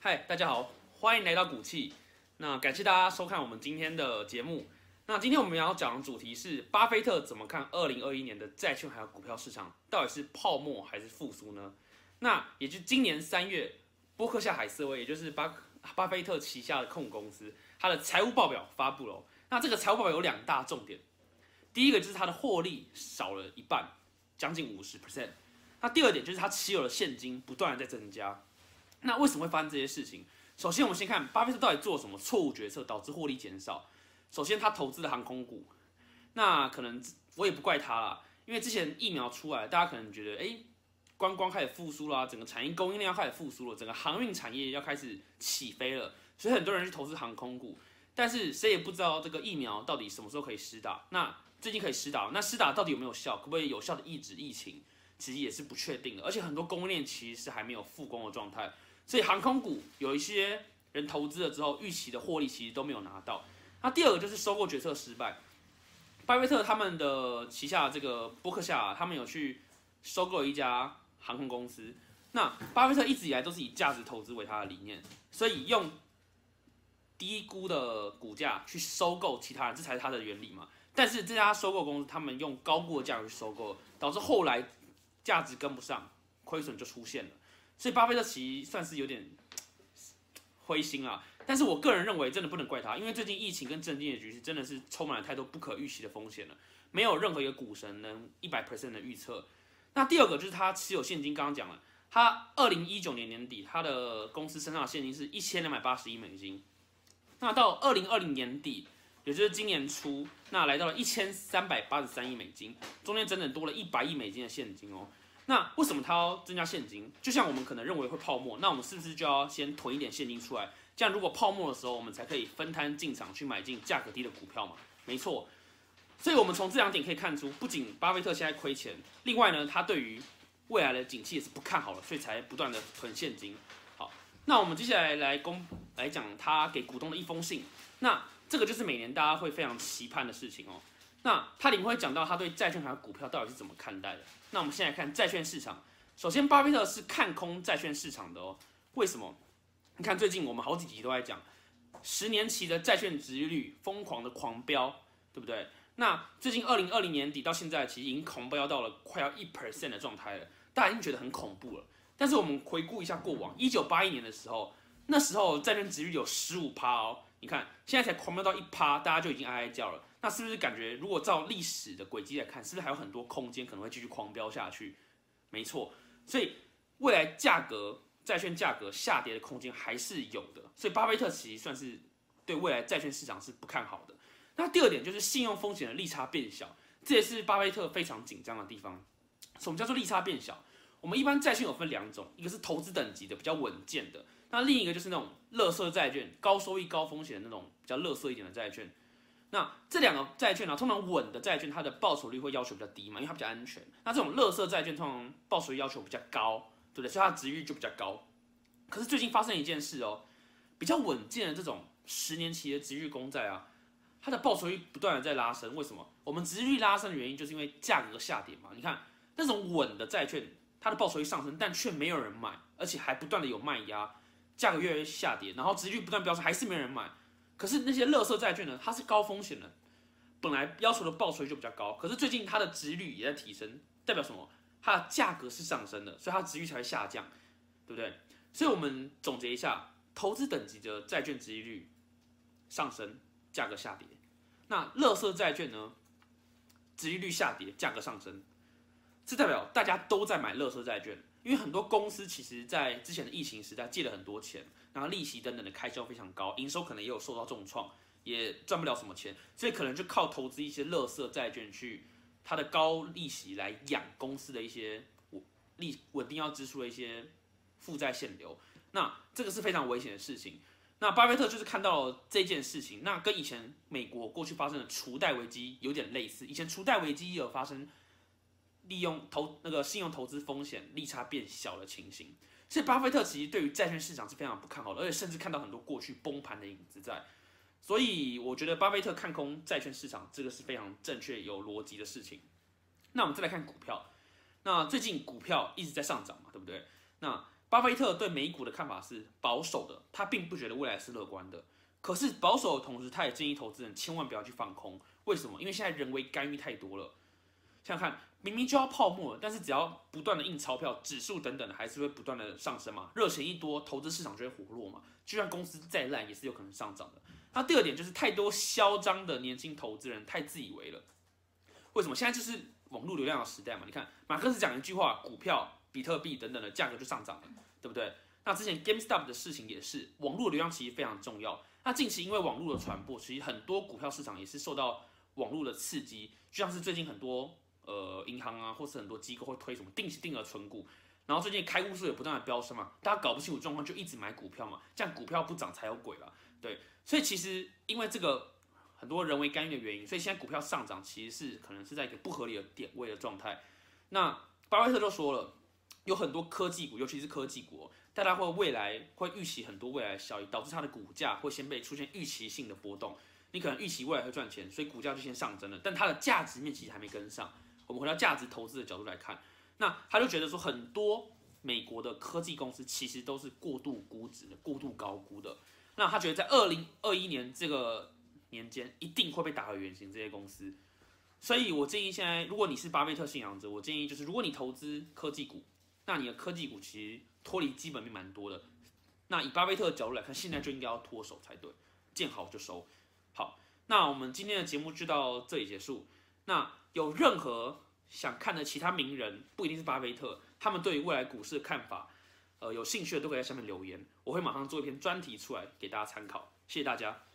嗨，大家好，欢迎来到股气。那感谢大家收看我们今天的节目。那今天我们要讲的主题是巴菲特怎么看二零二一年的债券还有股票市场，到底是泡沫还是复苏呢？那也就今年三月，波克夏海瑟威，也就是巴巴菲特旗下的控股公司，它的财务报表发布了。那这个财务报表有两大重点，第一个就是它的获利少了一半，将近五十 percent。那第二点就是它持有的现金不断的在增加。那为什么会发生这些事情？首先，我们先看巴菲特到底做了什么错误决策，导致获利减少。首先，他投资的航空股，那可能我也不怪他啦，因为之前疫苗出来，大家可能觉得，哎，观光开始复苏啦，整个产业供应链要开始复苏了，整个航运产业要开始起飞了，所以很多人去投资航空股。但是谁也不知道这个疫苗到底什么时候可以施打。那最近可以施打，那施打到底有没有效？可不可以有效的抑制疫情？其实也是不确定的。而且很多供应链其实是还没有复工的状态。所以航空股有一些人投资了之后，预期的获利其实都没有拿到。那第二个就是收购决策失败。巴菲特他们的旗下这个伯克夏，他们有去收购一家航空公司。那巴菲特一直以来都是以价值投资为他的理念，所以用低估的股价去收购其他人，这才是他的原理嘛。但是这家收购公司，他们用高估的价格去收购，导致后来价值跟不上，亏损就出现了。所以巴菲特其实算是有点灰心啊，但是我个人认为真的不能怪他，因为最近疫情跟政经的局势真的是充满了太多不可预期的风险了，没有任何一个股神能一百 percent 的预测。那第二个就是他持有现金，刚刚讲了，他二零一九年年底他的公司身上的现金是一千两百八十亿美金，那到二零二零年底，也就是今年初，那来到了一千三百八十三亿美金，中间整整多了一百亿美金的现金哦。那为什么他要增加现金？就像我们可能认为会泡沫，那我们是不是就要先囤一点现金出来？这样如果泡沫的时候，我们才可以分摊进场去买进价格低的股票嘛？没错。所以，我们从这两点可以看出，不仅巴菲特现在亏钱，另外呢，他对于未来的景气也是不看好了，所以才不断的囤现金。好，那我们接下来来公来讲他给股东的一封信。那这个就是每年大家会非常期盼的事情哦。那他里面会讲到他对债券还有股票到底是怎么看待的。那我们现在看债券市场，首先巴菲特是看空债券市场的哦。为什么？你看最近我们好几集都在讲，十年期的债券值率疯狂的狂飙，对不对？那最近二零二零年底到现在，其实已经狂飙到了快要一 percent 的状态了，大家已经觉得很恐怖了。但是我们回顾一下过往，一九八一年的时候，那时候债券值率有十五趴哦。你看现在才狂飙到一趴，大家就已经哀哀叫了。那是不是感觉，如果照历史的轨迹来看，是不是还有很多空间可能会继续狂飙下去？没错，所以未来价格债券价格下跌的空间还是有的。所以巴菲特其实算是对未来债券市场是不看好的。那第二点就是信用风险的利差变小，这也是巴菲特非常紧张的地方。什么叫做利差变小？我们一般债券有分两种，一个是投资等级的比较稳健的，那另一个就是那种乐色债券，高收益高风险的那种比较乐色一点的债券。那这两个债券呢，通常稳的债券，它的报酬率会要求比较低嘛，因为它比较安全。那这种乐色债券通常报酬率要求比较高，对不对？所以它的值率就比较高。可是最近发生一件事哦，比较稳健的这种十年期的值率公债啊，它的报酬率不断的在拉升。为什么？我们值率拉升的原因就是因为价格下跌嘛。你看那种稳的债券，它的报酬率上升，但却没有人买，而且还不断的有卖压，价格越来越下跌，然后值率不断飙升，还是没人买。可是那些垃圾债券呢？它是高风险的，本来要求的报酬率就比较高。可是最近它的值率也在提升，代表什么？它的价格是上升的，所以它值率才会下降，对不对？所以我们总结一下，投资等级的债券值率上升，价格下跌。那垃圾债券呢？值率下跌，价格上升，这代表大家都在买垃圾债券，因为很多公司其实在之前的疫情时代借了很多钱。然后利息等等的开销非常高，营收可能也有受到重创，也赚不了什么钱，所以可能就靠投资一些垃圾债券去，它的高利息来养公司的一些稳利稳定要支出的一些负债现流，那这个是非常危险的事情。那巴菲特就是看到了这件事情，那跟以前美国过去发生的储贷危机有点类似，以前储贷危机也有发生利用投那个信用投资风险利差变小的情形。所以巴菲特其实对于债券市场是非常不看好的，而且甚至看到很多过去崩盘的影子在。所以我觉得巴菲特看空债券市场，这个是非常正确有逻辑的事情。那我们再来看股票，那最近股票一直在上涨嘛，对不对？那巴菲特对美股的看法是保守的，他并不觉得未来是乐观的。可是保守的同时，他也建议投资人千万不要去放空。为什么？因为现在人为干预太多了。想想看，明明就要泡沫，但是只要不断的印钞票，指数等等的还是会不断的上升嘛。热钱一多，投资市场就会活络嘛。就算公司再烂，也是有可能上涨的。那第二点就是太多嚣张的年轻投资人太自以为了。为什么？现在就是网络流量的时代嘛。你看，马克思讲一句话，股票、比特币等等的价格就上涨了，对不对？那之前 GameStop 的事情也是，网络流量其实非常重要。那近期因为网络的传播，其实很多股票市场也是受到网络的刺激，就像是最近很多呃银行啊，或是很多机构会推什么定期定额存股，然后最近开户数也不断的飙升嘛，大家搞不清楚状况就一直买股票嘛，这样股票不涨才有鬼了，对。所以其实因为这个很多人为干预的原因，所以现在股票上涨其实是可能是在一个不合理的点位的状态。那巴菲特就说了，有很多科技股，尤其是科技股，大家会未来会预期很多未来效益，导致它的股价会先被出现预期性的波动。你可能预期未来会赚钱，所以股价就先上升了，但它的价值面其实还没跟上。我们回到价值投资的角度来看，那他就觉得说很多美国的科技公司其实都是过度估值的、过度高估的。那他觉得在二零二一年这个年间一定会被打回原形，这些公司。所以我建议现在，如果你是巴菲特信仰者，我建议就是，如果你投资科技股，那你的科技股其实脱离基本面蛮多的。那以巴菲特的角度来看，现在就应该要脱手才对，见好就收。好，那我们今天的节目就到这里结束。那有任何想看的其他名人，不一定是巴菲特，他们对于未来股市的看法。呃，有兴趣的都可以在下面留言，我会马上做一篇专题出来给大家参考。谢谢大家。